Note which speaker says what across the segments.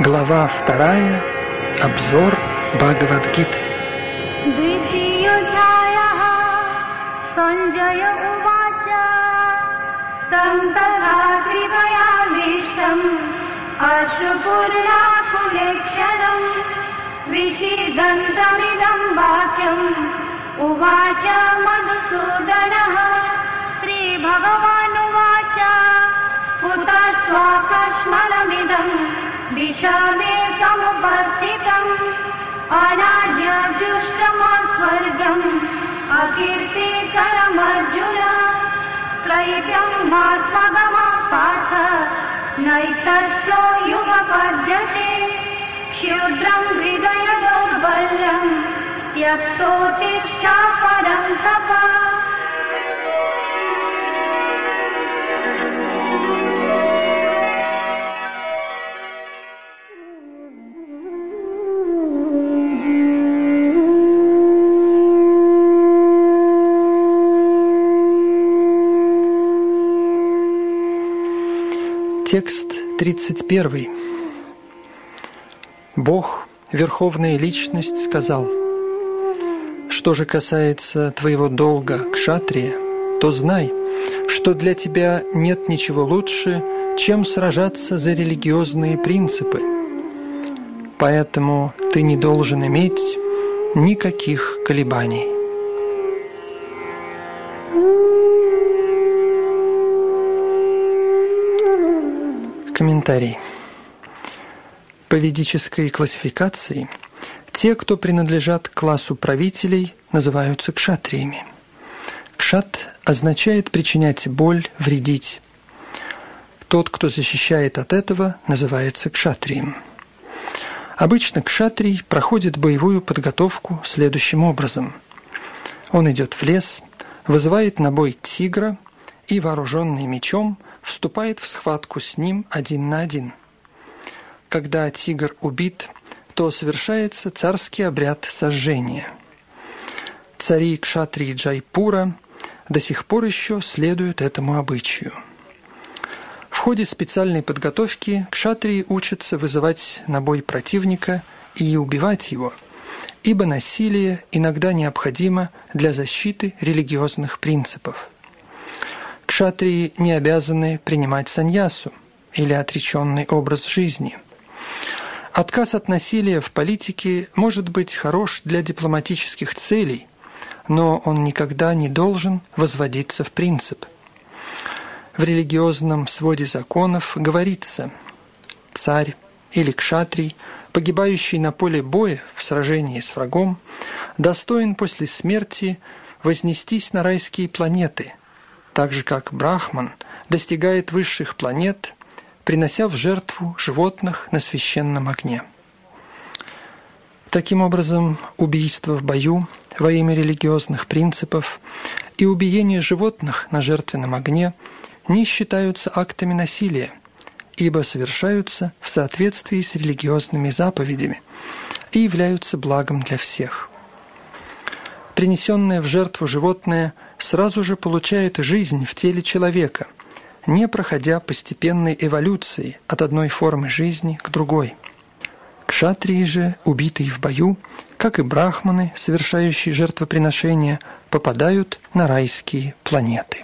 Speaker 1: Глава вторая. Обзор Бхагавадгиты.
Speaker 2: द्वितीयोऽध्यायः सञ्जय उवाच सन्तरात्रिभयाविष्टम् अश्रुपूर्णाकुलेक्षणम् विषीदन्तमिदम् वाक्यम् उवाच मधुसूदनः श्रीभगवानुवाच उत स्वाकश्मलमिदम् विषमेकमुपस्थितम् अनाज्यजुष्टमा स्वर्गम् अकीर्ति करमर्जुन मा स्मगमपाठ नैतष्टो युगपद्यते क्षुद्रम् हृदय दौर्बल्यम् त्यक्तो तिष्ठा परं तप।
Speaker 1: Текст 31. Бог, Верховная Личность, сказал, «Что же касается твоего долга к шатрии, то знай, что для тебя нет ничего лучше, чем сражаться за религиозные принципы. Поэтому ты не должен иметь никаких колебаний». Комментарий. По ведической классификации, те, кто принадлежат к классу правителей, называются кшатриями. Кшат означает причинять боль, вредить. Тот, кто защищает от этого, называется кшатрием. Обычно кшатрий проходит боевую подготовку следующим образом. Он идет в лес, вызывает на бой тигра и, вооруженный мечом, вступает в схватку с ним один на один. Когда тигр убит, то совершается царский обряд сожжения. Цари Кшатри Джайпура до сих пор еще следуют этому обычаю. В ходе специальной подготовки кшатрии учатся вызывать на бой противника и убивать его, ибо насилие иногда необходимо для защиты религиозных принципов. Кшатрии не обязаны принимать саньясу или отреченный образ жизни. Отказ от насилия в политике может быть хорош для дипломатических целей, но он никогда не должен возводиться в принцип. В религиозном своде законов говорится «царь или кшатрий, погибающий на поле боя в сражении с врагом, достоин после смерти вознестись на райские планеты – так же как Брахман достигает высших планет, принося в жертву животных на священном огне. Таким образом, убийство в бою во имя религиозных принципов и убиение животных на жертвенном огне не считаются актами насилия, ибо совершаются в соответствии с религиозными заповедями и являются благом для всех. Принесенное в жертву животное – сразу же получает жизнь в теле человека, не проходя постепенной эволюции от одной формы жизни к другой. Кшатрии же, убитые в бою, как и брахманы, совершающие жертвоприношения, попадают на райские планеты.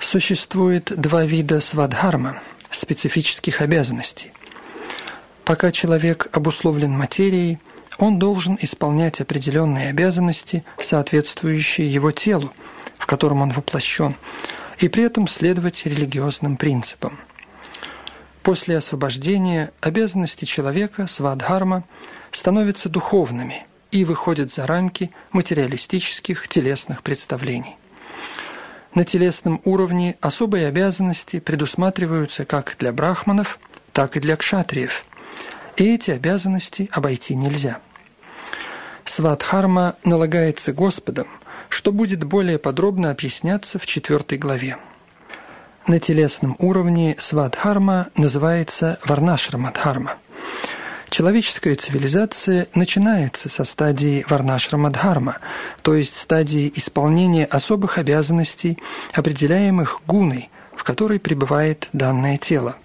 Speaker 1: Существует два вида свадхарма – специфических обязанностей. Пока человек обусловлен материей – он должен исполнять определенные обязанности, соответствующие его телу, в котором он воплощен, и при этом следовать религиозным принципам. После освобождения обязанности человека, свадхарма, становятся духовными и выходят за рамки материалистических телесных представлений. На телесном уровне особые обязанности предусматриваются как для брахманов, так и для кшатриев – и эти обязанности обойти нельзя. Сватхарма налагается Господом, что будет более подробно объясняться в четвертой главе. На телесном уровне свадхарма называется варнашрамадхарма. Человеческая цивилизация начинается со стадии Варнашрамадхарма, то есть стадии исполнения особых обязанностей, определяемых гуной, в которой пребывает данное тело.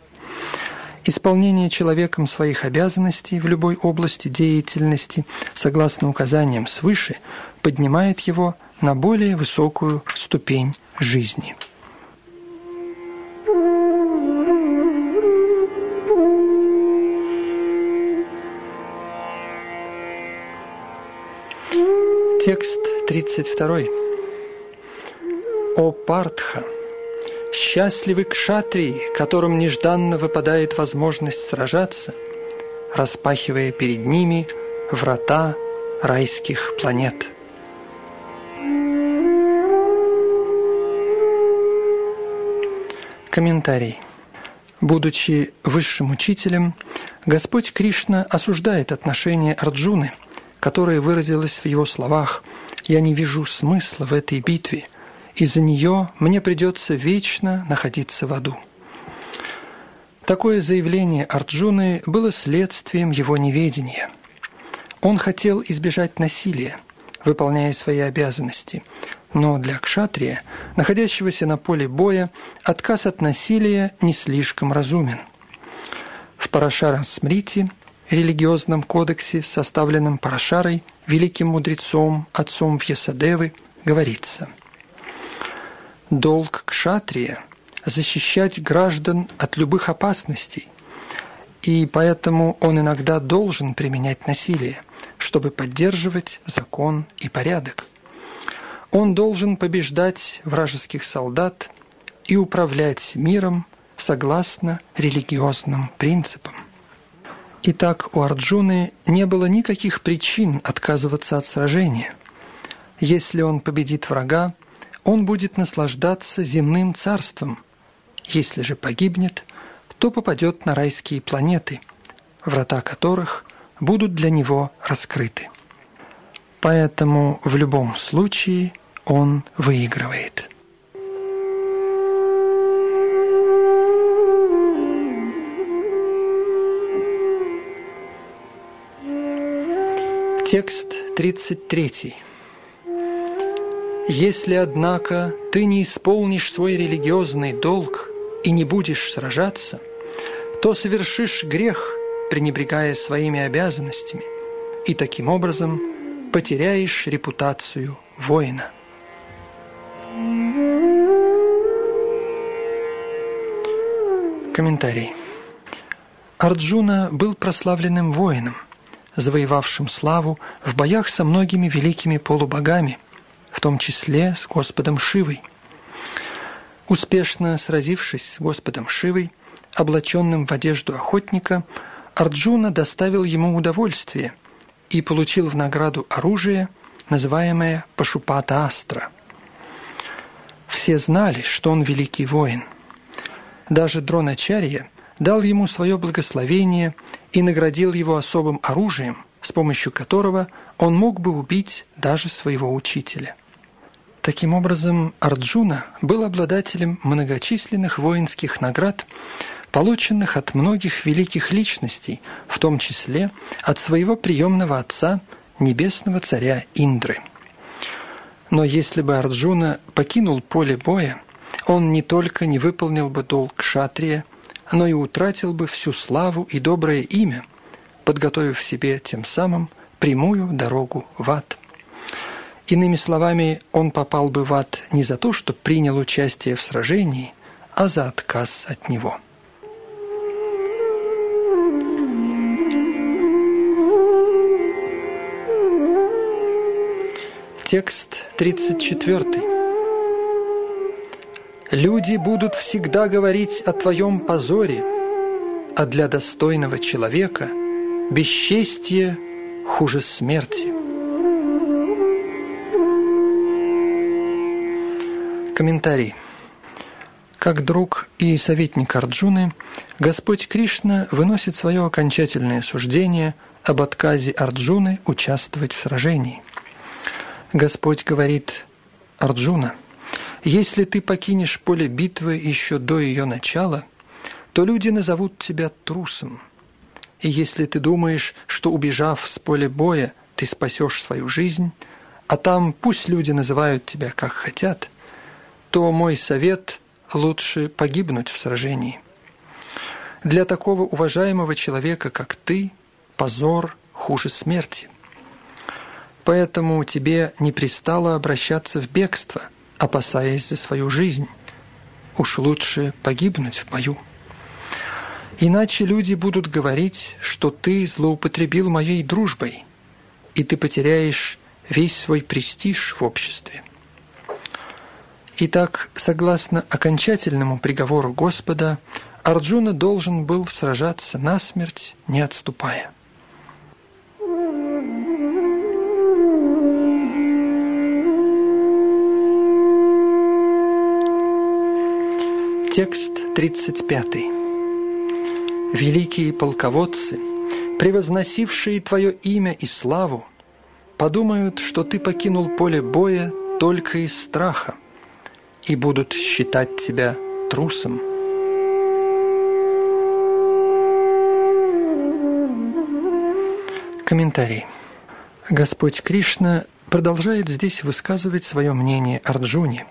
Speaker 1: Исполнение человеком своих обязанностей в любой области деятельности, согласно указаниям свыше, поднимает его на более высокую ступень жизни. Текст 32. О Партха! Счастливы кшатрии, которым нежданно выпадает возможность сражаться, распахивая перед ними врата райских планет. Комментарий. Будучи высшим учителем, Господь Кришна осуждает отношение Арджуны, которое выразилось в его словах «Я не вижу смысла в этой битве», из-за нее мне придется вечно находиться в аду. Такое заявление Арджуны было следствием его неведения. Он хотел избежать насилия, выполняя свои обязанности, но для кшатрия, находящегося на поле боя, отказ от насилия не слишком разумен. В Парашара Смрити, религиозном кодексе, составленном Парашарой, великим мудрецом, отцом Вьясадевы, говорится – Долг кшатрия – защищать граждан от любых опасностей, и поэтому он иногда должен применять насилие, чтобы поддерживать закон и порядок. Он должен побеждать вражеских солдат и управлять миром согласно религиозным принципам. Итак, у Арджуны не было никаких причин отказываться от сражения. Если он победит врага, он будет наслаждаться земным царством. Если же погибнет, то попадет на райские планеты, врата которых будут для него раскрыты. Поэтому в любом случае он выигрывает. Текст 33. Если, однако, ты не исполнишь свой религиозный долг и не будешь сражаться, то совершишь грех, пренебрегая своими обязанностями, и таким образом потеряешь репутацию воина. Комментарий. Арджуна был прославленным воином, завоевавшим славу в боях со многими великими полубогами – в том числе с Господом Шивой. Успешно сразившись с Господом Шивой, облаченным в одежду охотника, Арджуна доставил ему удовольствие и получил в награду оружие, называемое Пашупата Астра. Все знали, что он великий воин. Даже Дроначарья дал ему свое благословение и наградил его особым оружием, с помощью которого он мог бы убить даже своего учителя. Таким образом, Арджуна был обладателем многочисленных воинских наград, полученных от многих великих личностей, в том числе от своего приемного отца, небесного царя Индры. Но если бы Арджуна покинул поле боя, он не только не выполнил бы долг шатрия, но и утратил бы всю славу и доброе имя, подготовив себе тем самым прямую дорогу в ад. Иными словами, он попал бы в ад не за то, что принял участие в сражении, а за отказ от него. Текст 34. «Люди будут всегда говорить о твоем позоре, а для достойного человека бесчестье хуже смерти». Комментарий. Как друг и советник Арджуны, Господь Кришна выносит свое окончательное суждение об отказе Арджуны участвовать в сражении. Господь говорит Арджуна, «Если ты покинешь поле битвы еще до ее начала, то люди назовут тебя трусом. И если ты думаешь, что убежав с поля боя, ты спасешь свою жизнь, а там пусть люди называют тебя как хотят, то мой совет – лучше погибнуть в сражении. Для такого уважаемого человека, как ты, позор хуже смерти. Поэтому тебе не пристало обращаться в бегство, опасаясь за свою жизнь. Уж лучше погибнуть в бою. Иначе люди будут говорить, что ты злоупотребил моей дружбой, и ты потеряешь весь свой престиж в обществе. Итак, согласно окончательному приговору Господа, Арджуна должен был сражаться насмерть, не отступая. Текст 35. Великие полководцы, превозносившие Твое имя и славу, подумают, что Ты покинул поле боя только из страха и будут считать Тебя трусом. Комментарий. Господь Кришна продолжает здесь высказывать свое мнение Арджуне.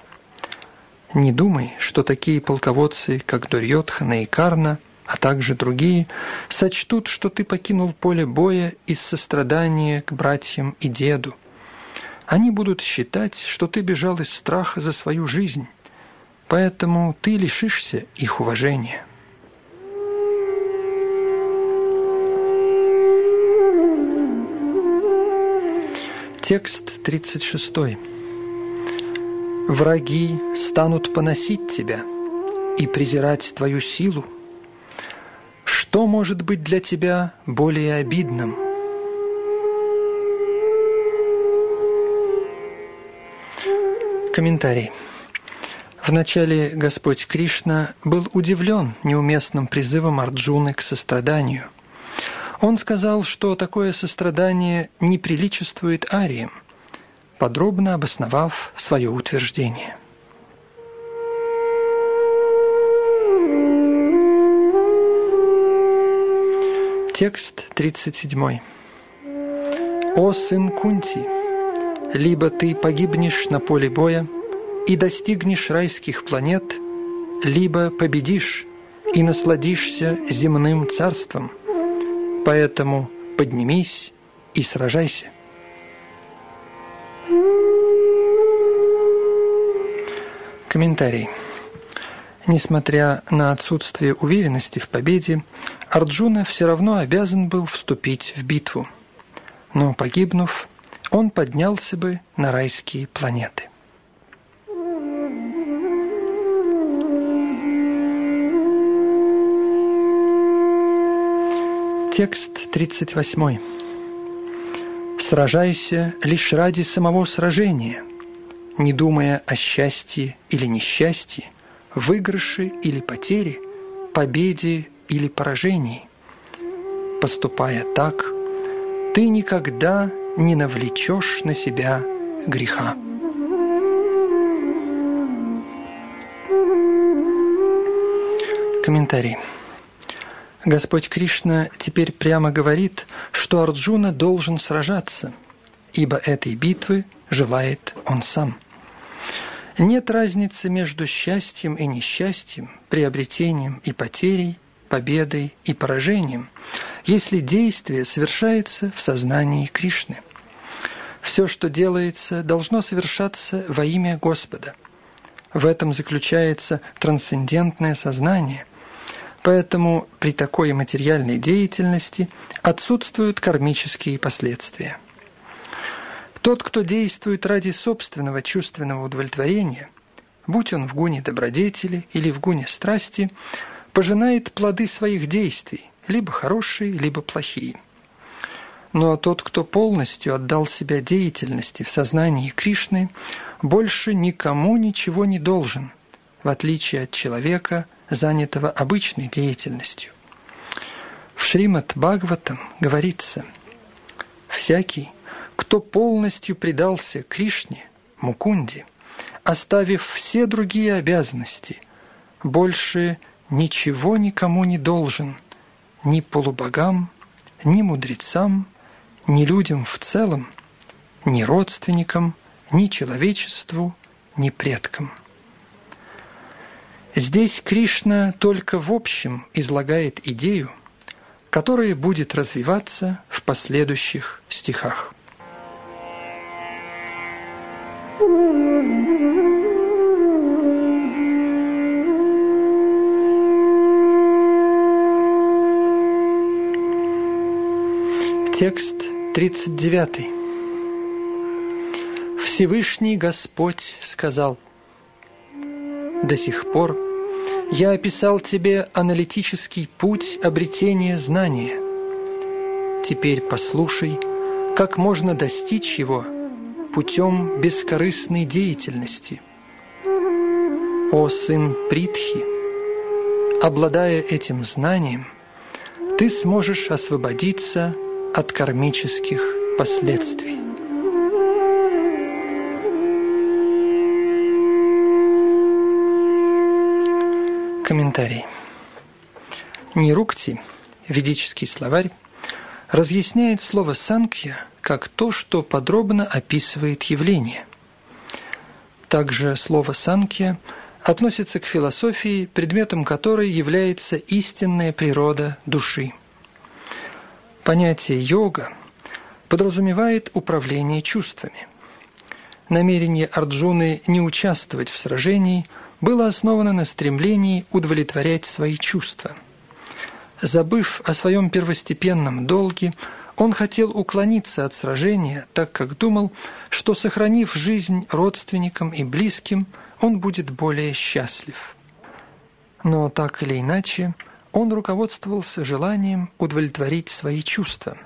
Speaker 1: Не думай, что такие полководцы, как Дурьотхана и Карна – а также другие, сочтут, что ты покинул поле боя из сострадания к братьям и деду. Они будут считать, что ты бежал из страха за свою жизнь, поэтому ты лишишься их уважения. Текст 36. «Враги станут поносить тебя и презирать твою силу, что может быть для тебя более обидным? Комментарий. Вначале Господь Кришна был удивлен неуместным призывом Арджуны к состраданию. Он сказал, что такое сострадание не приличествует ариям, подробно обосновав свое утверждение. Текст 37. «О сын Кунти, либо ты погибнешь на поле боя и достигнешь райских планет, либо победишь и насладишься земным царством. Поэтому поднимись и сражайся». Комментарий. Несмотря на отсутствие уверенности в победе, Арджуна все равно обязан был вступить в битву. Но погибнув, он поднялся бы на райские планеты. Текст 38. «Сражайся лишь ради самого сражения, не думая о счастье или несчастье, выигрыше или потере, победе или поражении. Поступая так, ты никогда не навлечешь на себя греха. Комментарий. Господь Кришна теперь прямо говорит, что Арджуна должен сражаться, ибо этой битвы желает он сам – нет разницы между счастьем и несчастьем, приобретением и потерей, победой и поражением, если действие совершается в сознании Кришны. Все, что делается, должно совершаться во имя Господа. В этом заключается трансцендентное сознание. Поэтому при такой материальной деятельности отсутствуют кармические последствия. Тот, кто действует ради собственного чувственного удовлетворения, будь он в гуне добродетели или в гуне страсти, пожинает плоды своих действий, либо хорошие, либо плохие. Ну а тот, кто полностью отдал себя деятельности в сознании Кришны, больше никому ничего не должен, в отличие от человека, занятого обычной деятельностью. В Шримад Бхагаватам говорится «Всякий, кто полностью предался Кришне, Мукунде, оставив все другие обязанности, больше ничего никому не должен, ни полубогам, ни мудрецам, ни людям в целом, ни родственникам, ни человечеству, ни предкам. Здесь Кришна только в общем излагает идею, которая будет развиваться в последующих стихах. Текст 39. Всевышний Господь сказал, «До сих пор я описал тебе аналитический путь обретения знания. Теперь послушай, как можно достичь его путем бескорыстной деятельности. О сын Притхи, обладая этим знанием, ты сможешь освободиться от кармических последствий. Комментарий. Нирукти, ведический словарь, разъясняет слово «санкья» как то, что подробно описывает явление. Также слово «санкья» относится к философии, предметом которой является истинная природа души. Понятие «йога» подразумевает управление чувствами. Намерение Арджуны не участвовать в сражении – было основано на стремлении удовлетворять свои чувства. Забыв о своем первостепенном долге, он хотел уклониться от сражения, так как думал, что, сохранив жизнь родственникам и близким, он будет более счастлив. Но так или иначе, он руководствовался желанием удовлетворить свои чувства.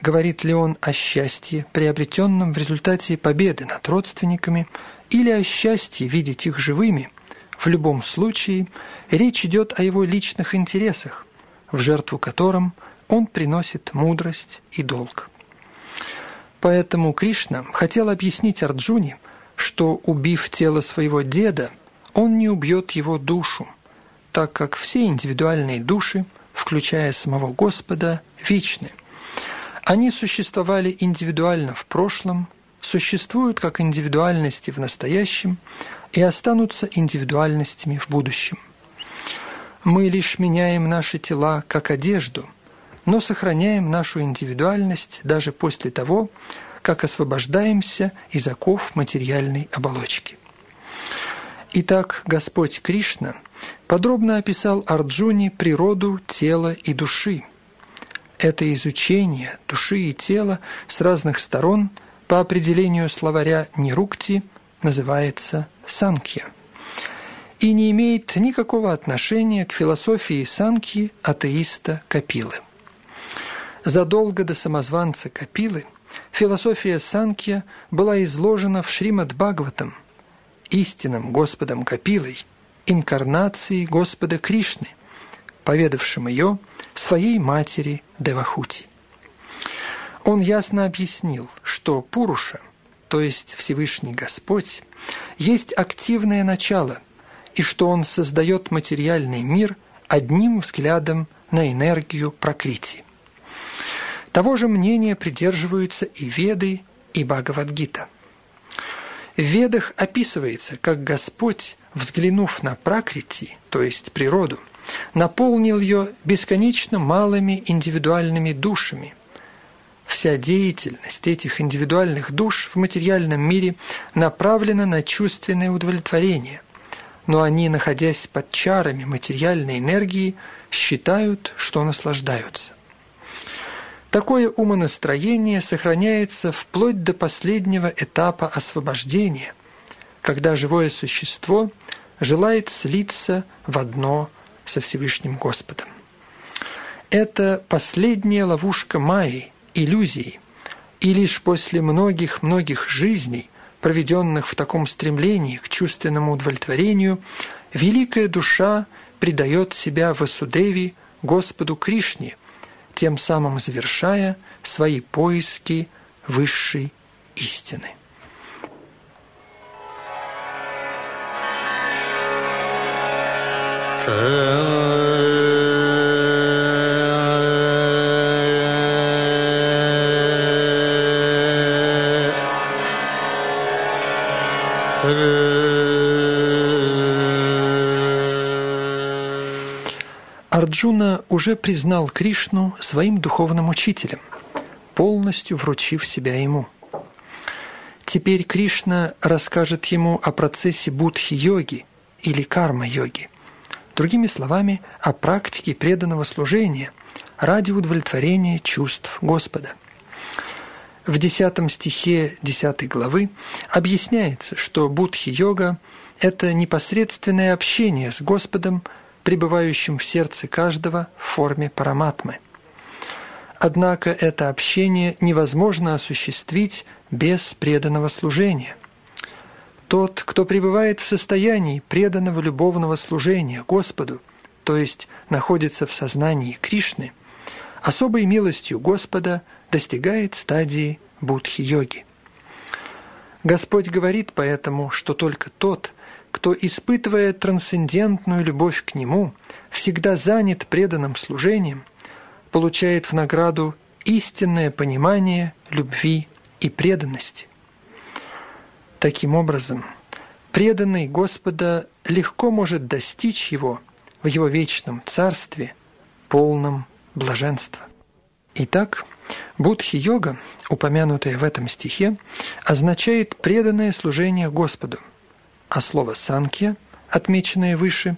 Speaker 1: Говорит ли он о счастье, приобретенном в результате победы над родственниками – или о счастье видеть их живыми, в любом случае речь идет о его личных интересах, в жертву которым он приносит мудрость и долг. Поэтому Кришна хотел объяснить Арджуне, что, убив тело своего деда, он не убьет его душу, так как все индивидуальные души, включая самого Господа, вечны. Они существовали индивидуально в прошлом существуют как индивидуальности в настоящем и останутся индивидуальностями в будущем. Мы лишь меняем наши тела как одежду, но сохраняем нашу индивидуальность даже после того, как освобождаемся из оков материальной оболочки. Итак, Господь Кришна подробно описал Арджуне природу тела и души. Это изучение души и тела с разных сторон – по определению словаря Нирукти называется Санкья и не имеет никакого отношения к философии Санки атеиста Капилы. Задолго до самозванца Капилы философия Санкья была изложена в Шримад Бхагаватам, истинным Господом Капилой, инкарнацией Господа Кришны, поведавшим ее своей матери Девахути. Он ясно объяснил, что Пуруша, то есть Всевышний Господь, есть активное начало, и что он создает материальный мир одним взглядом на энергию прокрити. Того же мнения придерживаются и Веды, и Бхагавадгита. В Ведах описывается, как Господь, взглянув на пракрити, то есть природу, наполнил ее бесконечно малыми индивидуальными душами, Вся деятельность этих индивидуальных душ в материальном мире направлена на чувственное удовлетворение, но они, находясь под чарами материальной энергии, считают, что наслаждаются. Такое умонастроение сохраняется вплоть до последнего этапа освобождения, когда живое существо желает слиться в одно со Всевышним Господом. Это последняя ловушка Майи – иллюзий, и лишь после многих-многих жизней, проведенных в таком стремлении к чувственному удовлетворению, великая душа предает себя Васудеви Господу Кришне, тем самым завершая свои поиски высшей истины. Арджуна уже признал Кришну своим духовным учителем, полностью вручив себя ему. Теперь Кришна расскажет ему о процессе будхи-йоги или карма-йоги – другими словами, о практике преданного служения ради удовлетворения чувств Господа. В 10 стихе 10 главы объясняется, что будхи-йога – это непосредственное общение с Господом – пребывающим в сердце каждого в форме параматмы. Однако это общение невозможно осуществить без преданного служения. Тот, кто пребывает в состоянии преданного любовного служения Господу, то есть находится в сознании Кришны, особой милостью Господа достигает стадии будхи-йоги. Господь говорит поэтому, что только тот, кто, испытывая трансцендентную любовь к Нему, всегда занят преданным служением, получает в награду истинное понимание любви и преданности. Таким образом, преданный Господа легко может достичь Его в Его вечном Царстве, полном блаженства. Итак, Будхи-йога, упомянутая в этом стихе, означает преданное служение Господу – а слово «санкья», отмеченное выше,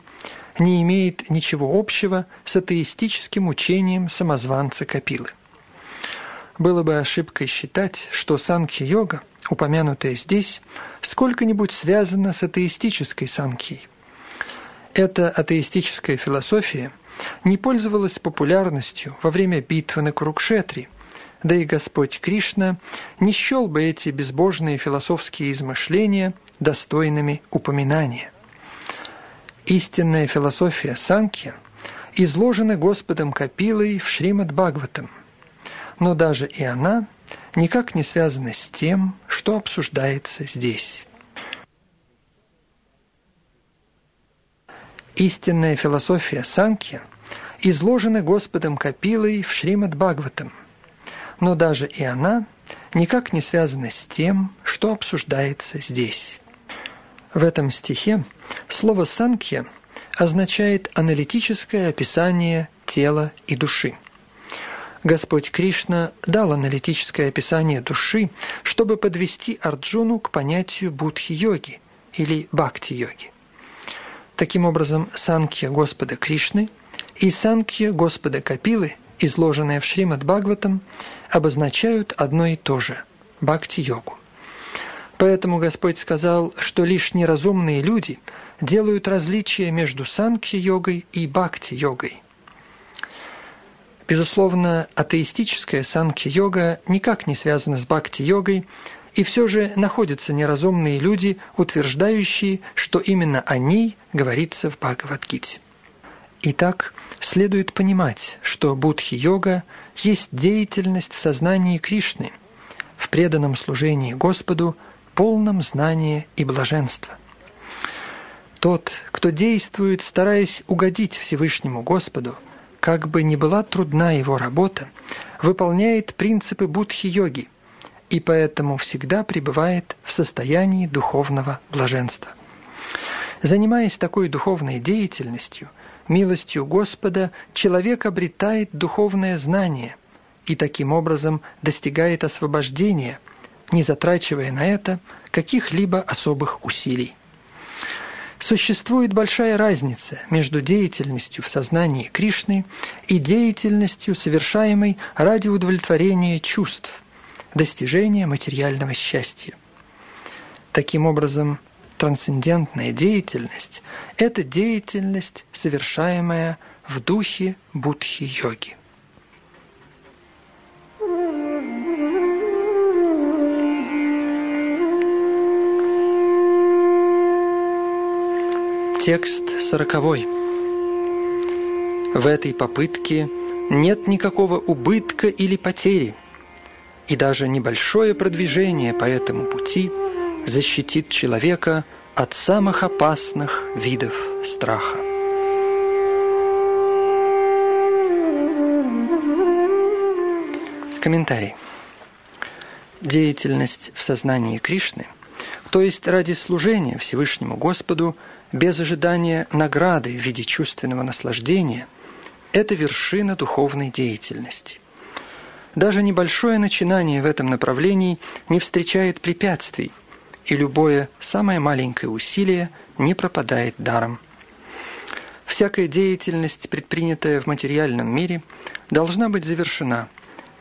Speaker 1: не имеет ничего общего с атеистическим учением самозванца Капилы. Было бы ошибкой считать, что санкхи-йога, упомянутая здесь, сколько-нибудь связана с атеистической санкхией. Эта атеистическая философия не пользовалась популярностью во время битвы на Курукшетре, да и Господь Кришна не счел бы эти безбожные философские измышления достойными упоминания. Истинная философия Санкья изложена Господом Капилой в Шримад Бхагаватам, но даже и она никак не связана с тем, что обсуждается здесь. Истинная философия Санкья изложена Господом Капилой в Шримад Бхагаватам, но даже и она никак не связана с тем, что обсуждается здесь. В этом стихе слово «санкья» означает аналитическое описание тела и души. Господь Кришна дал аналитическое описание души, чтобы подвести Арджуну к понятию будхи-йоги или бхакти-йоги. Таким образом, санкья Господа Кришны и санкья Господа Капилы, изложенные в Шримад Бхагаватам, обозначают одно и то же – бхакти-йогу. Поэтому Господь сказал, что лишь неразумные люди делают различия между санкхи-йогой и бхакти-йогой. Безусловно, атеистическая санкхи-йога никак не связана с бхакти-йогой, и все же находятся неразумные люди, утверждающие, что именно о ней говорится в Бхагавадгите. Итак, следует понимать, что будхи-йога есть деятельность в сознании Кришны, в преданном служении Господу – полном знании и блаженства. Тот, кто действует, стараясь угодить Всевышнему Господу, как бы ни была трудна его работа, выполняет принципы будхи-йоги и поэтому всегда пребывает в состоянии духовного блаженства. Занимаясь такой духовной деятельностью, милостью Господа, человек обретает духовное знание и таким образом достигает освобождения – не затрачивая на это каких-либо особых усилий. Существует большая разница между деятельностью в сознании Кришны и деятельностью, совершаемой ради удовлетворения чувств, достижения материального счастья. Таким образом, трансцендентная деятельность – это деятельность, совершаемая в духе будхи-йоги. Текст сороковой. В этой попытке нет никакого убытка или потери, и даже небольшое продвижение по этому пути защитит человека от самых опасных видов страха. Комментарий. Деятельность в сознании Кришны то есть ради служения Всевышнему Господу без ожидания награды в виде чувственного наслаждения, это вершина духовной деятельности. Даже небольшое начинание в этом направлении не встречает препятствий, и любое самое маленькое усилие не пропадает даром. Всякая деятельность, предпринятая в материальном мире, должна быть завершена,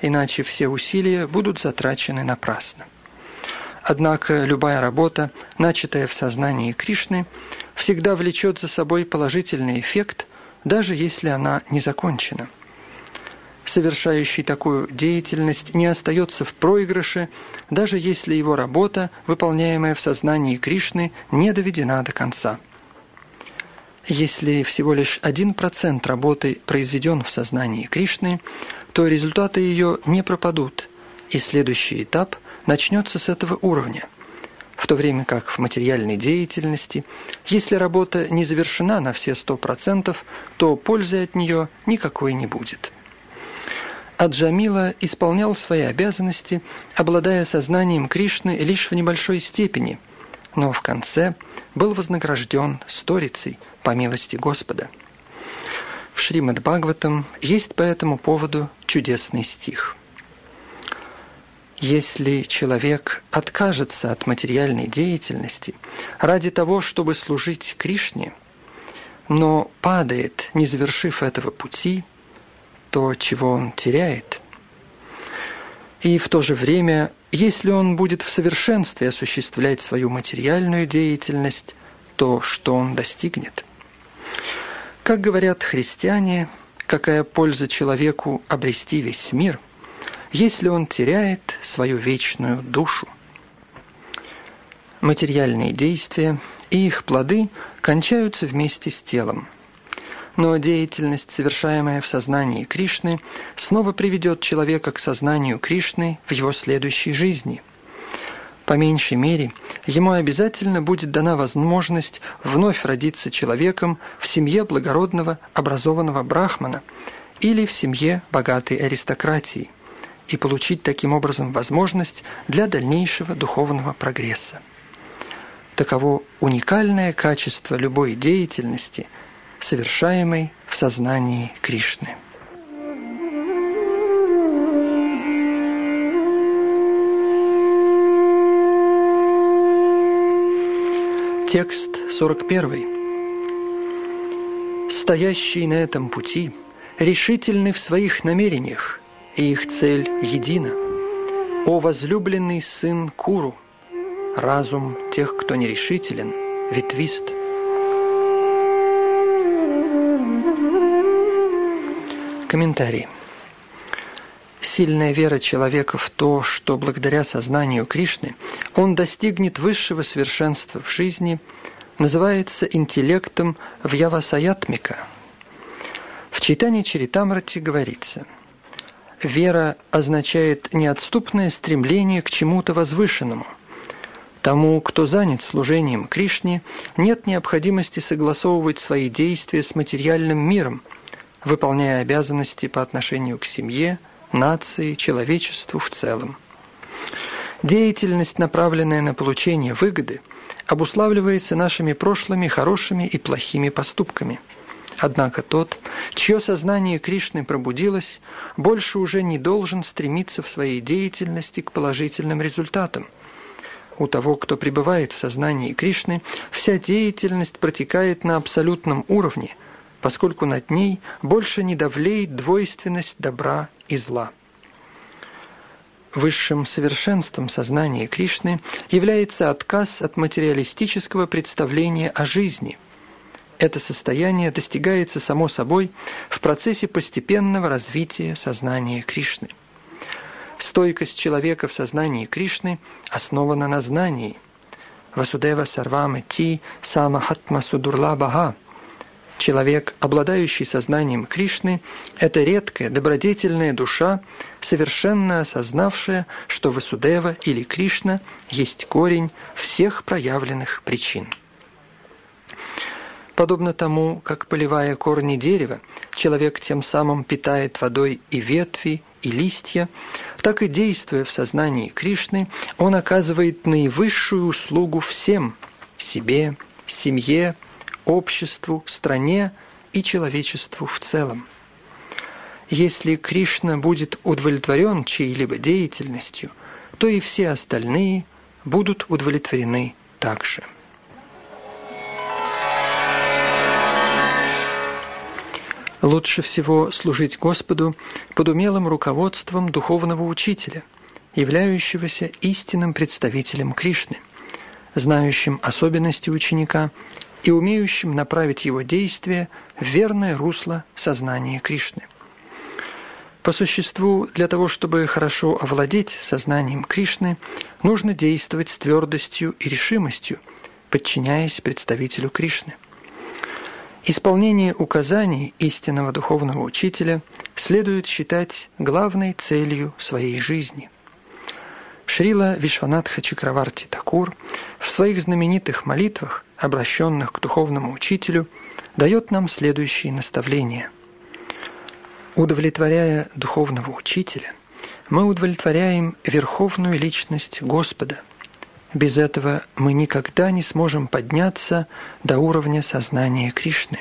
Speaker 1: иначе все усилия будут затрачены напрасно. Однако любая работа, начатая в сознании Кришны, всегда влечет за собой положительный эффект, даже если она не закончена. Совершающий такую деятельность не остается в проигрыше, даже если его работа, выполняемая в сознании Кришны, не доведена до конца. Если всего лишь один процент работы произведен в сознании Кришны, то результаты ее не пропадут, и следующий этап начнется с этого уровня. В то время как в материальной деятельности, если работа не завершена на все сто процентов, то пользы от нее никакой не будет. Аджамила исполнял свои обязанности, обладая сознанием Кришны лишь в небольшой степени, но в конце был вознагражден сторицей – по милости Господа. В Шримад Бхагаватам есть по этому поводу чудесный стих. Если человек откажется от материальной деятельности ради того, чтобы служить Кришне, но падает, не завершив этого пути, то чего он теряет? И в то же время, если он будет в совершенстве осуществлять свою материальную деятельность, то что он достигнет? Как говорят христиане, какая польза человеку обрести весь мир, если он теряет свою вечную душу? Материальные действия и их плоды кончаются вместе с телом. Но деятельность, совершаемая в сознании Кришны, снова приведет человека к сознанию Кришны в его следующей жизни – по меньшей мере, ему обязательно будет дана возможность вновь родиться человеком в семье благородного образованного брахмана или в семье богатой аристократии и получить таким образом возможность для дальнейшего духовного прогресса. Таково уникальное качество любой деятельности, совершаемой в сознании Кришны. Текст 41. Стоящие на этом пути решительны в своих намерениях, и их цель едина. О возлюбленный сын Куру, разум тех, кто нерешителен, ветвист. Комментарий. Сильная вера человека в то, что благодаря сознанию Кришны он достигнет высшего совершенства в жизни, называется интеллектом в Явасаятмика. В читании Чаритамрати говорится «Вера означает неотступное стремление к чему-то возвышенному. Тому, кто занят служением Кришне, нет необходимости согласовывать свои действия с материальным миром, выполняя обязанности по отношению к семье – нации, человечеству в целом. Деятельность, направленная на получение выгоды, обуславливается нашими прошлыми хорошими и плохими поступками. Однако тот, чье сознание Кришны пробудилось, больше уже не должен стремиться в своей деятельности к положительным результатам. У того, кто пребывает в сознании Кришны, вся деятельность протекает на абсолютном уровне, поскольку над ней больше не давлеет двойственность добра и зла. Высшим совершенством сознания Кришны является отказ от материалистического представления о жизни. Это состояние достигается само собой в процессе постепенного развития сознания Кришны. Стойкость человека в сознании Кришны основана на знании. Васудева сарвам ти самахатма судурла бага – Человек, обладающий сознанием Кришны, это редкая, добродетельная душа, совершенно осознавшая, что Васудева или Кришна есть корень всех проявленных причин. Подобно тому, как поливая корни дерева, человек тем самым питает водой и ветви, и листья, так и действуя в сознании Кришны, он оказывает наивысшую услугу всем – себе, семье, обществу, стране и человечеству в целом. Если Кришна будет удовлетворен чьей-либо деятельностью, то и все остальные будут удовлетворены также. Лучше всего служить Господу под умелым руководством духовного учителя, являющегося истинным представителем Кришны, знающим особенности ученика и умеющим направить его действия в верное русло сознания Кришны. По существу, для того, чтобы хорошо овладеть сознанием Кришны, нужно действовать с твердостью и решимостью, подчиняясь представителю Кришны. Исполнение указаний истинного духовного учителя следует считать главной целью своей жизни. Шрила Вишванатха Чакраварти Такур в своих знаменитых молитвах, обращенных к духовному учителю, дает нам следующие наставления. Удовлетворяя духовного учителя, мы удовлетворяем верховную личность Господа – без этого мы никогда не сможем подняться до уровня сознания Кришны.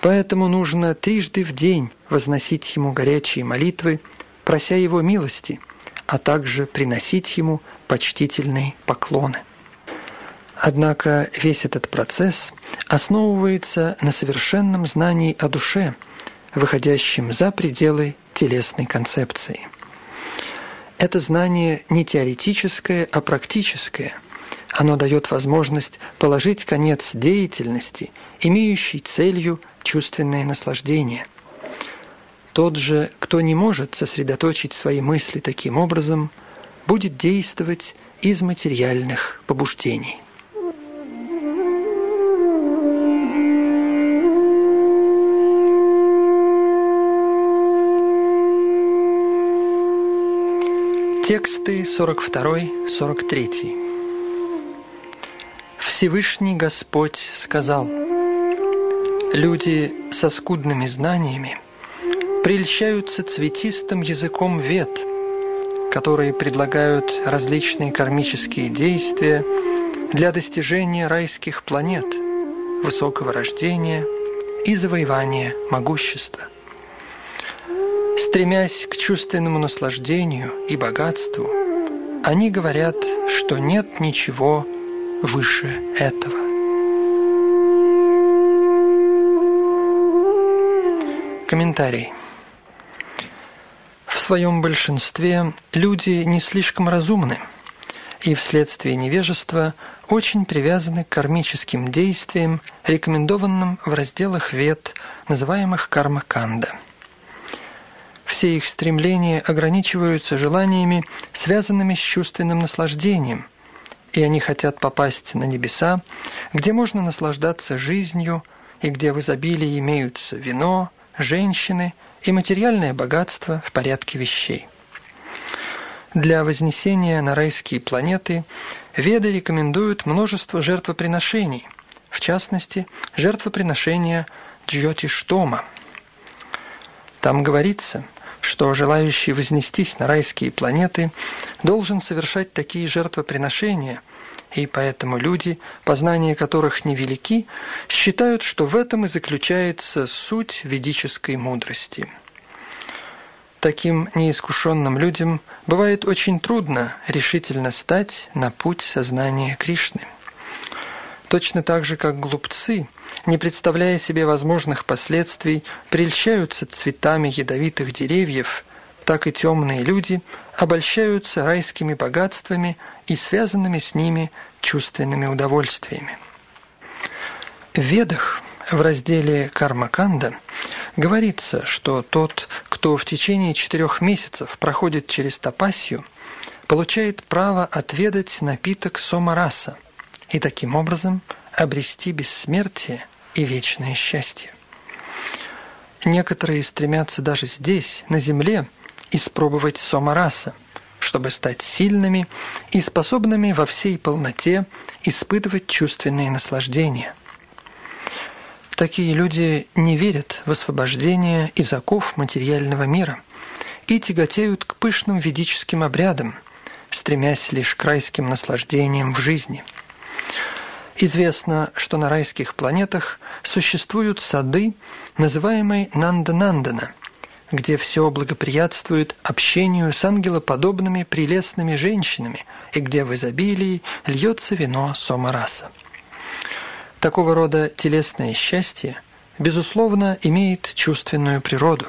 Speaker 1: Поэтому нужно трижды в день возносить Ему горячие молитвы, прося Его милости, а также приносить Ему почтительные поклоны. Однако весь этот процесс основывается на совершенном знании о душе, выходящем за пределы телесной концепции – это знание не теоретическое, а практическое. Оно дает возможность положить конец деятельности, имеющей целью чувственное наслаждение. Тот же, кто не может сосредоточить свои мысли таким образом, будет действовать из материальных побуждений. Тексты 42-43 Всевышний Господь сказал, «Люди со скудными знаниями прельщаются цветистым языком вет, которые предлагают различные кармические действия для достижения райских планет, высокого рождения и завоевания могущества – Стремясь к чувственному наслаждению и богатству, они говорят, что нет ничего выше этого. Комментарий. В своем большинстве люди не слишком разумны и вследствие невежества очень привязаны к кармическим действиям, рекомендованным в разделах вет, называемых карма-канда – все их стремления ограничиваются желаниями, связанными с чувственным наслаждением, и они хотят попасть на небеса, где можно наслаждаться жизнью и где в изобилии имеются вино, женщины и материальное богатство в порядке вещей. Для вознесения на райские планеты Веды рекомендуют множество жертвоприношений, в частности, жертвоприношения Джьотиштома. Там говорится – что желающий вознестись на райские планеты должен совершать такие жертвоприношения, и поэтому люди, познания которых невелики, считают, что в этом и заключается суть ведической мудрости. Таким неискушенным людям бывает очень трудно решительно стать на путь сознания Кришны. Точно так же, как глупцы – не представляя себе возможных последствий, прельщаются цветами ядовитых деревьев, так и темные люди обольщаются райскими богатствами и связанными с ними чувственными удовольствиями. В Ведах в разделе Кармаканда говорится, что тот, кто в течение четырех месяцев проходит через тапасию, получает право отведать напиток сомараса и таким образом – обрести бессмертие и вечное счастье. Некоторые стремятся даже здесь, на земле, испробовать сомараса, чтобы стать сильными и способными во всей полноте испытывать чувственные наслаждения. Такие люди не верят в освобождение из оков материального мира и тяготеют к пышным ведическим обрядам, стремясь лишь к райским наслаждениям в жизни. Известно, что на райских планетах существуют сады, называемые Нанда-Нандана, где все благоприятствует общению с ангелоподобными прелестными женщинами и где в изобилии льется вино Сомараса. Такого рода телесное счастье, безусловно, имеет чувственную природу.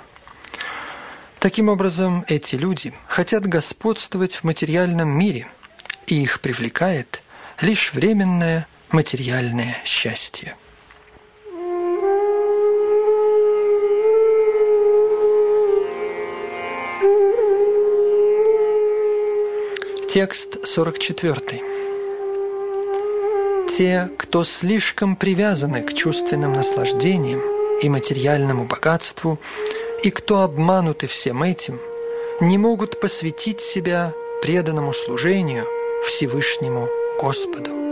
Speaker 1: Таким образом, эти люди хотят господствовать в материальном мире, и их привлекает лишь временное материальное счастье. Текст 44. Те, кто слишком привязаны к чувственным наслаждениям и материальному богатству, и кто обмануты всем этим, не могут посвятить себя преданному служению Всевышнему Господу.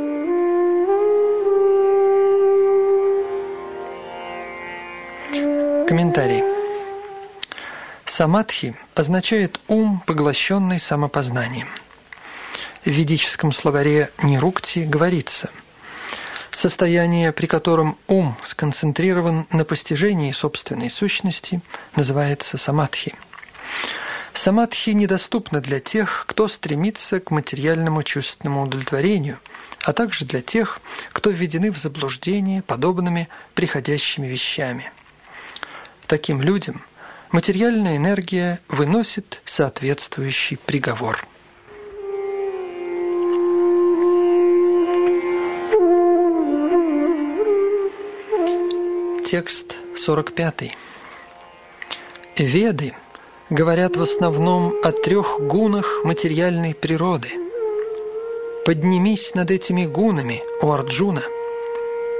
Speaker 1: Комментарий. Самадхи означает ум, поглощенный самопознанием – в ведическом словаре Нирукти говорится «Состояние, при котором ум сконцентрирован на постижении собственной сущности, называется самадхи». Самадхи недоступна для тех, кто стремится к материальному чувственному удовлетворению, а также для тех, кто введены в заблуждение подобными приходящими вещами. Таким людям материальная энергия выносит соответствующий приговор – Текст 45. Веды говорят в основном о трех гунах материальной природы. Поднимись над этими гунами, о Арджуна,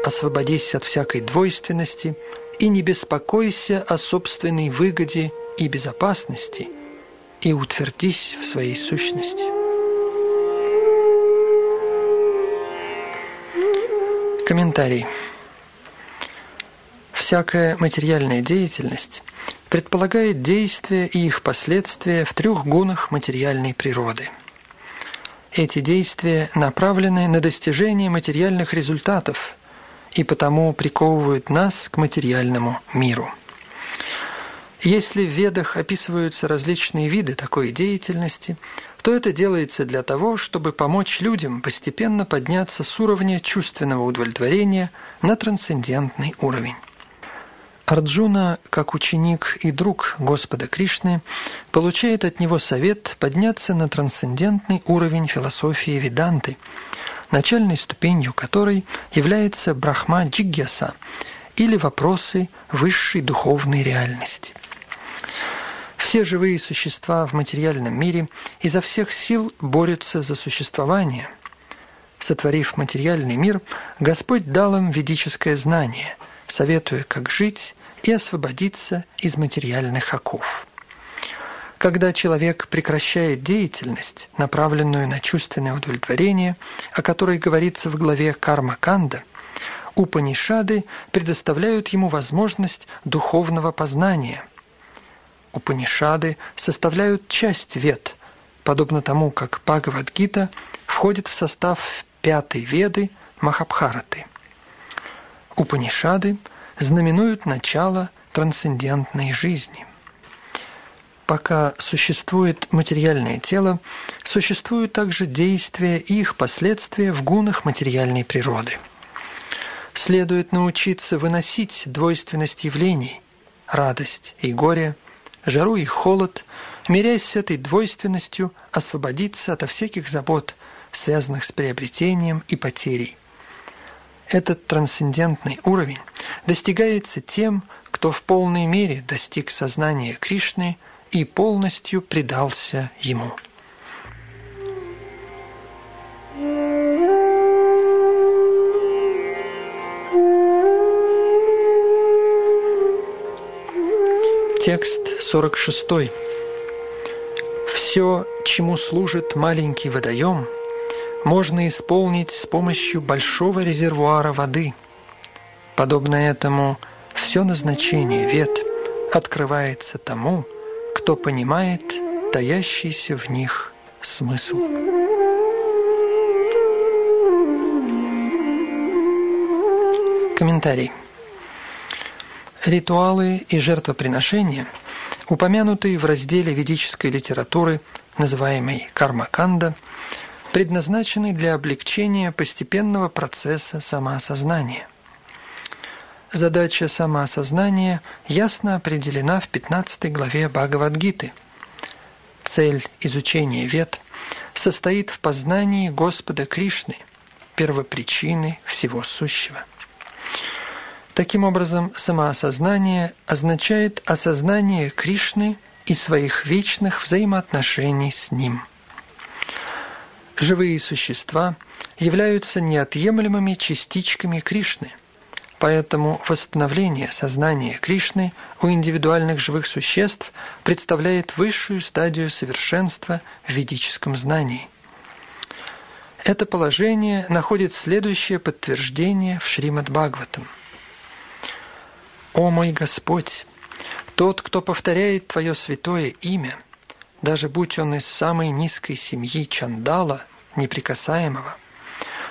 Speaker 1: освободись от всякой двойственности и не беспокойся о собственной выгоде и безопасности, и утвердись в своей сущности. Комментарий всякая материальная деятельность предполагает действия и их последствия в трех гунах материальной природы. Эти действия направлены на достижение материальных результатов и потому приковывают нас к материальному миру. Если в ведах описываются различные виды такой деятельности, то это делается для того, чтобы помочь людям постепенно подняться с уровня чувственного удовлетворения на трансцендентный уровень. Арджуна, как ученик и друг Господа Кришны, получает от него совет подняться на трансцендентный уровень философии Веданты, начальной ступенью которой является Брахма Джигьяса или вопросы высшей духовной реальности. Все живые существа в материальном мире изо всех сил борются за существование. Сотворив материальный мир, Господь дал им ведическое знание, советуя, как жить и освободиться из материальных оков. Когда человек прекращает деятельность, направленную на чувственное удовлетворение, о которой говорится в главе Карма-канда, Упанишады предоставляют ему возможность духовного познания. Упанишады составляют часть вед, подобно тому, как Бхагавадгита входит в состав пятой веды Махабхараты. Упанишады – знаменуют начало трансцендентной жизни. Пока существует материальное тело, существуют также действия и их последствия в гунах материальной природы. Следует научиться выносить двойственность явлений, радость и горе, жару и холод, мирясь с этой двойственностью, освободиться ото всяких забот, связанных с приобретением и потерей. Этот трансцендентный уровень достигается тем, кто в полной мере достиг сознания Кришны и полностью предался Ему. Текст 46. Все, чему служит маленький водоем – можно исполнить с помощью большого резервуара воды. Подобно этому, все назначение вет открывается тому, кто понимает таящийся в них смысл. Комментарий. Ритуалы и жертвоприношения, упомянутые в разделе ведической литературы, называемой кармаканда, предназначены для облегчения постепенного процесса самоосознания. Задача самоосознания ясно определена в 15 главе Бхагавадгиты. Цель изучения вет состоит в познании Господа Кришны, первопричины всего сущего. Таким образом, самоосознание означает осознание Кришны и своих вечных взаимоотношений с Ним. Живые существа являются неотъемлемыми частичками Кришны, поэтому восстановление сознания Кришны у индивидуальных живых существ представляет высшую стадию совершенства в ведическом знании. Это положение находит следующее подтверждение в Шримад Бхагаватам – «О мой Господь, тот, кто повторяет Твое святое имя, даже будь он из самой низкой семьи Чандала, неприкасаемого,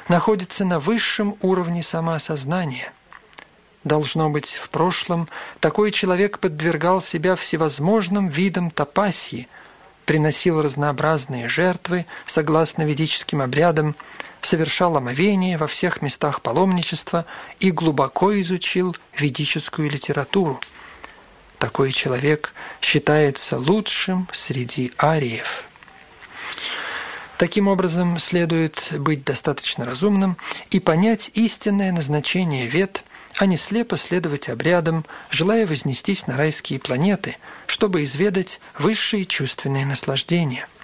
Speaker 1: находится на высшем уровне самоосознания. Должно быть, в прошлом такой человек подвергал себя всевозможным видам тапасии, приносил разнообразные жертвы согласно ведическим обрядам, совершал омовение во всех местах паломничества и глубоко изучил ведическую литературу. Такой человек считается лучшим среди ариев. Таким образом, следует быть достаточно разумным и понять истинное назначение вет, а не слепо следовать обрядам, желая вознестись на райские планеты, чтобы изведать высшие чувственные наслаждения –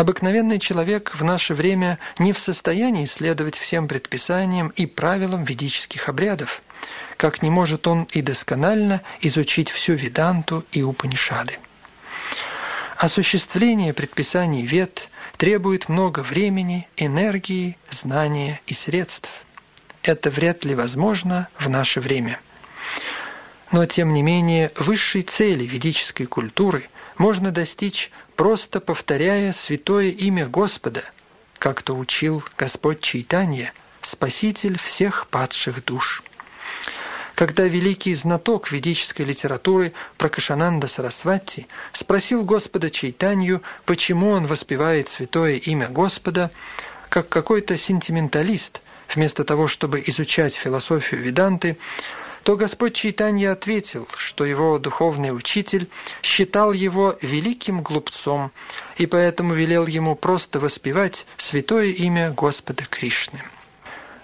Speaker 1: Обыкновенный человек в наше время не в состоянии следовать всем предписаниям и правилам ведических обрядов, как не может он и досконально изучить всю Веданту и Упанишады. Осуществление предписаний вед требует много времени, энергии, знания и средств. Это вряд ли возможно в наше время. Но, тем не менее, высшей цели ведической культуры можно достичь просто повторяя святое имя Господа, как то учил Господь Чайтанья, Спаситель всех падших душ. Когда великий знаток ведической литературы Пракашананда Сарасвати спросил Господа Чайтанью, почему он воспевает святое имя Господа, как какой-то сентименталист, вместо того, чтобы изучать философию Веданты, то Господь Чайтанья ответил, что его духовный учитель считал его великим глупцом и поэтому велел ему просто воспевать святое имя Господа Кришны.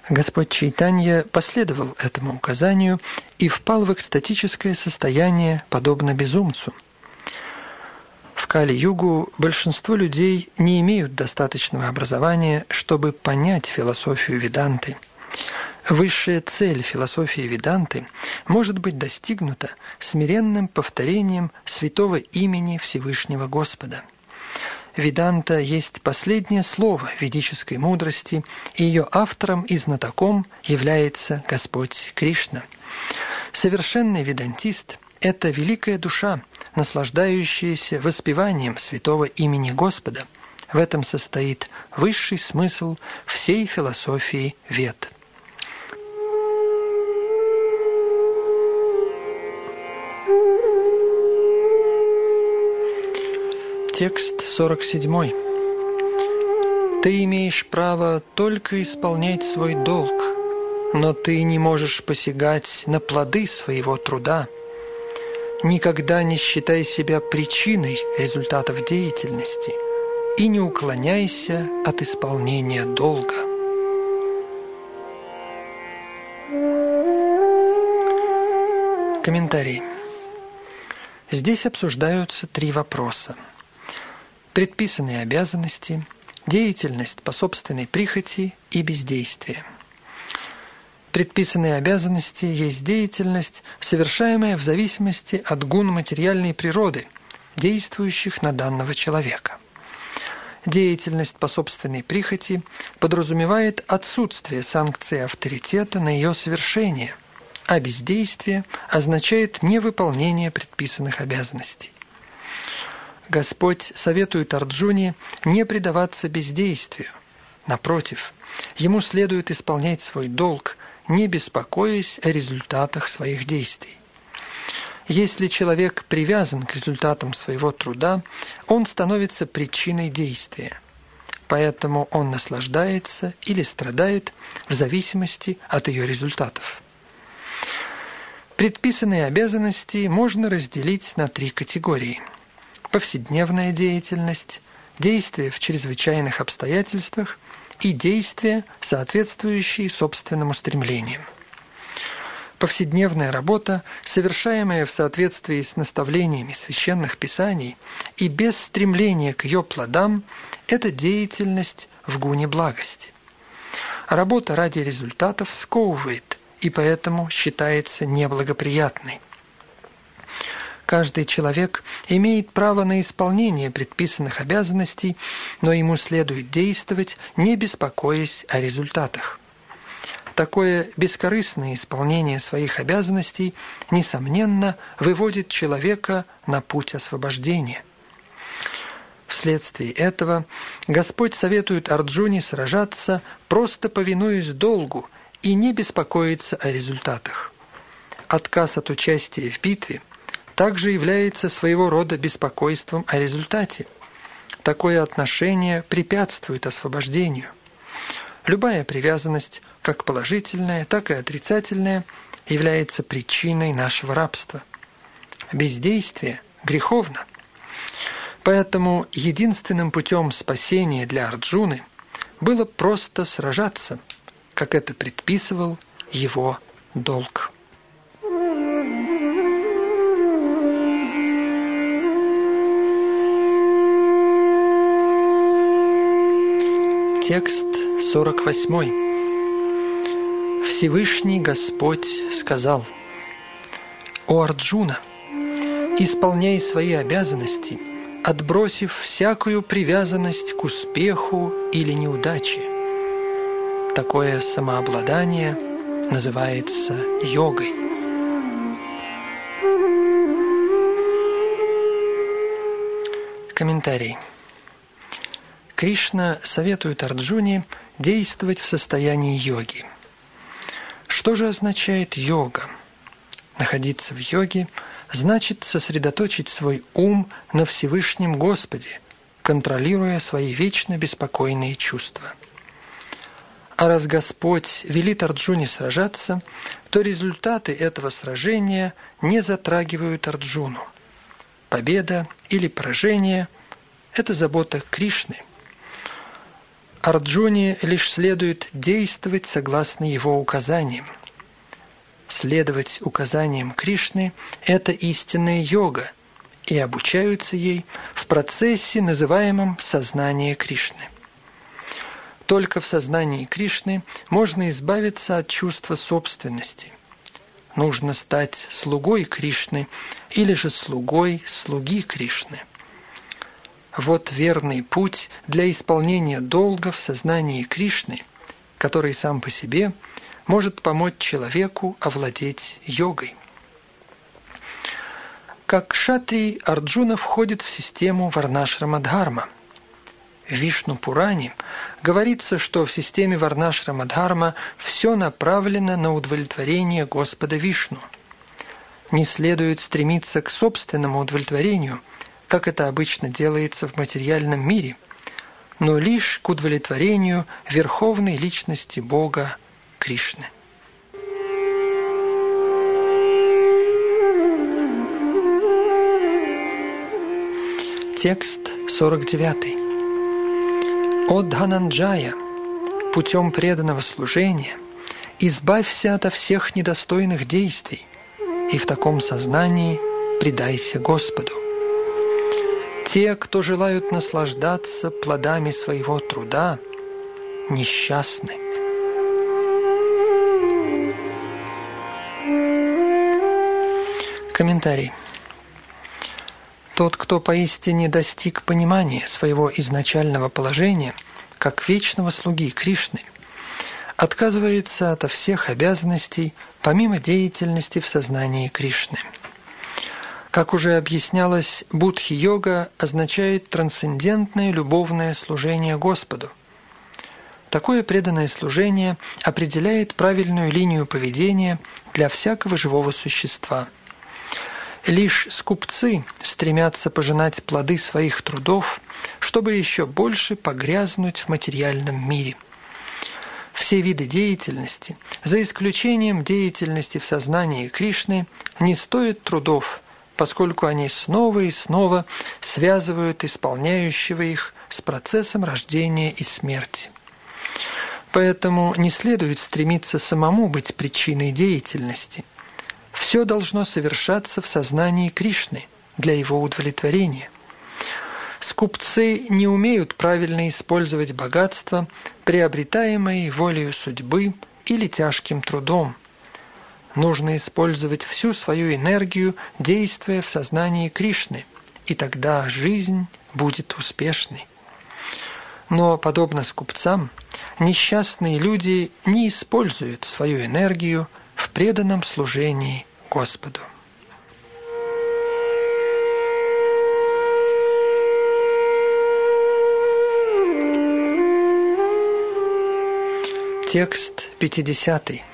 Speaker 1: Господь Чайтанья последовал этому указанию и впал в экстатическое состояние, подобно безумцу. В Кали-Югу большинство людей не имеют достаточного образования, чтобы понять философию Веданты – Высшая цель философии Веданты может быть достигнута смиренным повторением святого имени Всевышнего Господа. Веданта есть последнее слово ведической мудрости, и ее автором и знатоком является Господь Кришна. Совершенный ведантист – это великая душа, наслаждающаяся воспеванием святого имени Господа. В этом состоит высший смысл всей философии Вед. Текст 47. Ты имеешь право только исполнять свой долг, но ты не можешь посягать на плоды своего труда. Никогда не считай себя причиной результатов деятельности и не уклоняйся от исполнения долга. Комментарий. Здесь обсуждаются три вопроса – предписанные обязанности, деятельность по собственной прихоти и бездействие. Предписанные обязанности есть деятельность, совершаемая в зависимости от гун материальной природы, действующих на данного человека. Деятельность по собственной прихоти подразумевает отсутствие санкции авторитета на ее совершение, а бездействие означает невыполнение предписанных обязанностей. Господь советует Арджуне не предаваться бездействию. Напротив, ему следует исполнять свой долг, не беспокоясь о результатах своих действий. Если человек привязан к результатам своего труда, он становится причиной действия. Поэтому он наслаждается или страдает в зависимости от ее результатов. Предписанные обязанности можно разделить на три категории. Повседневная деятельность, действия в чрезвычайных обстоятельствах и действия, соответствующие собственным устремлениям. Повседневная работа, совершаемая в соответствии с наставлениями священных писаний и без стремления к ее плодам, это деятельность в гуне благости. Работа ради результатов сковывает и поэтому считается неблагоприятной. Каждый человек имеет право на исполнение предписанных обязанностей, но ему следует действовать, не беспокоясь о результатах. Такое бескорыстное исполнение своих обязанностей, несомненно, выводит человека на путь освобождения. Вследствие этого Господь советует Арджуне сражаться, просто повинуясь долгу, и не беспокоиться о результатах. Отказ от участия в битве также является своего рода беспокойством о результате. Такое отношение препятствует освобождению. Любая привязанность, как положительная, так и отрицательная, является причиной нашего рабства. Бездействие греховно. Поэтому единственным путем спасения для Арджуны было просто сражаться – как это предписывал его долг. Текст 48. Всевышний Господь сказал, «О Арджуна, исполняй свои обязанности, отбросив всякую привязанность к успеху или неудаче, Такое самообладание называется йогой. Комментарий. Кришна советует Арджуне действовать в состоянии йоги. Что же означает йога? Находиться в йоге значит сосредоточить свой ум на Всевышнем Господе, контролируя свои вечно беспокойные чувства – а раз Господь велит Арджуне сражаться, то результаты этого сражения не затрагивают Арджуну. Победа или поражение – это забота Кришны. Арджуне лишь следует действовать согласно его указаниям. Следовать указаниям Кришны – это истинная йога, и обучаются ей в процессе, называемом «сознание Кришны». Только в сознании Кришны можно избавиться от чувства собственности. Нужно стать слугой Кришны или же слугой слуги Кришны. Вот верный путь для исполнения долга в сознании Кришны, который сам по себе может помочь человеку овладеть йогой. Как шатри Арджуна входит в систему Варнашрамадхарма – в Вишну Пуране говорится, что в системе Варнашрама-дхарма все направлено на удовлетворение Господа Вишну. Не следует стремиться к собственному удовлетворению, как это обычно делается в материальном мире, но лишь к удовлетворению Верховной Личности Бога Кришны. Текст 49. «О Дхананджая, путем преданного служения избавься ото всех недостойных действий и в таком сознании предайся Господу. Те, кто желают наслаждаться плодами своего труда, несчастны. Комментарий. Тот, кто поистине достиг понимания своего изначального положения как вечного слуги Кришны, отказывается от всех обязанностей помимо деятельности в сознании Кришны. Как уже объяснялось, будхи-йога означает трансцендентное любовное служение Господу. Такое преданное служение определяет правильную линию поведения для всякого живого существа. Лишь скупцы стремятся пожинать плоды своих трудов, чтобы еще больше погрязнуть в материальном мире. Все виды деятельности, за исключением деятельности в сознании Кришны, не стоят трудов – поскольку они снова и снова связывают исполняющего их с процессом рождения и смерти. Поэтому не следует стремиться самому быть причиной деятельности. Все должно совершаться в сознании Кришны для его удовлетворения. Скупцы не умеют правильно использовать богатство, приобретаемое волею судьбы или тяжким трудом – Нужно использовать всю свою энергию, действуя в сознании Кришны, и тогда жизнь будет успешной. Но, подобно скупцам, несчастные люди не используют свою энергию в преданном служении Господу. Текст 50.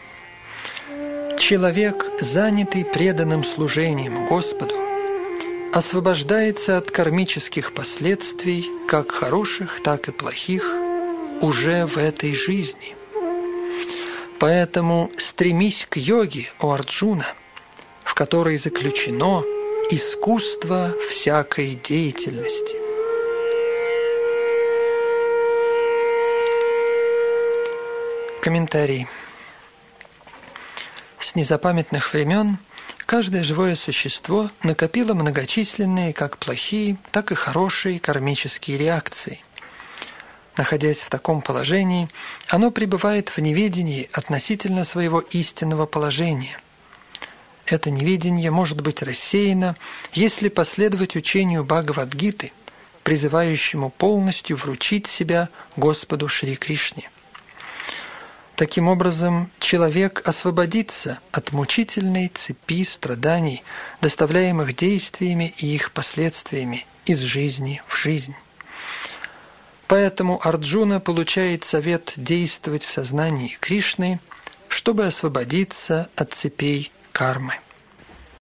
Speaker 1: Человек, занятый преданным служением Господу, освобождается от кармических последствий, как хороших, так и плохих, уже в этой жизни. Поэтому стремись к йоге, о Арджуна, в которой заключено искусство всякой деятельности. Комментарий. С незапамятных времен каждое живое существо накопило многочисленные как плохие, так и хорошие кармические реакции. Находясь в таком положении, оно пребывает в неведении относительно своего истинного положения. Это неведение может быть рассеяно, если последовать учению Бхагавадгиты, призывающему полностью вручить себя Господу Шри Кришне. Таким образом, человек освободится от мучительной цепи страданий, доставляемых действиями и их последствиями из жизни в жизнь. Поэтому Арджуна получает совет действовать в сознании Кришны, чтобы освободиться от цепей кармы.